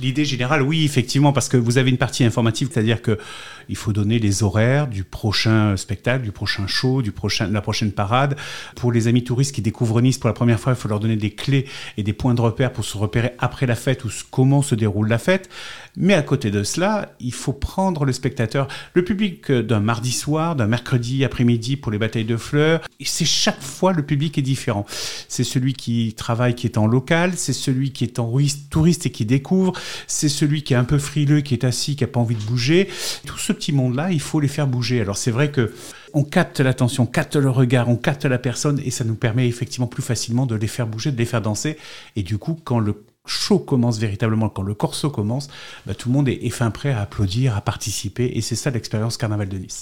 L'idée générale, oui, effectivement, parce que vous avez une partie informative, c'est-à-dire que il faut donner les horaires du prochain spectacle, du prochain show, du prochain, de la prochaine parade. Pour les amis touristes qui découvrent Nice pour la première fois, il faut leur donner des clés et des points de repère pour se repérer après la fête ou comment se déroule la fête. Mais à côté de cela, il faut prendre le spectateur, le public d'un mardi soir, d'un mercredi après-midi pour les batailles de fleurs. C'est chaque fois le public est différent. C'est celui qui travaille, qui est en local, c'est celui qui est en touriste et qui découvre, c'est celui qui est un peu frileux, qui est assis, qui a pas envie de bouger. Tout ce petit monde-là, il faut les faire bouger. Alors c'est vrai que on capte l'attention, on capte le regard, on capte la personne et ça nous permet effectivement plus facilement de les faire bouger, de les faire danser. Et du coup, quand le show commence véritablement, quand le corso commence, bah, tout le monde est fin prêt à applaudir, à participer et c'est ça l'expérience Carnaval de Nice.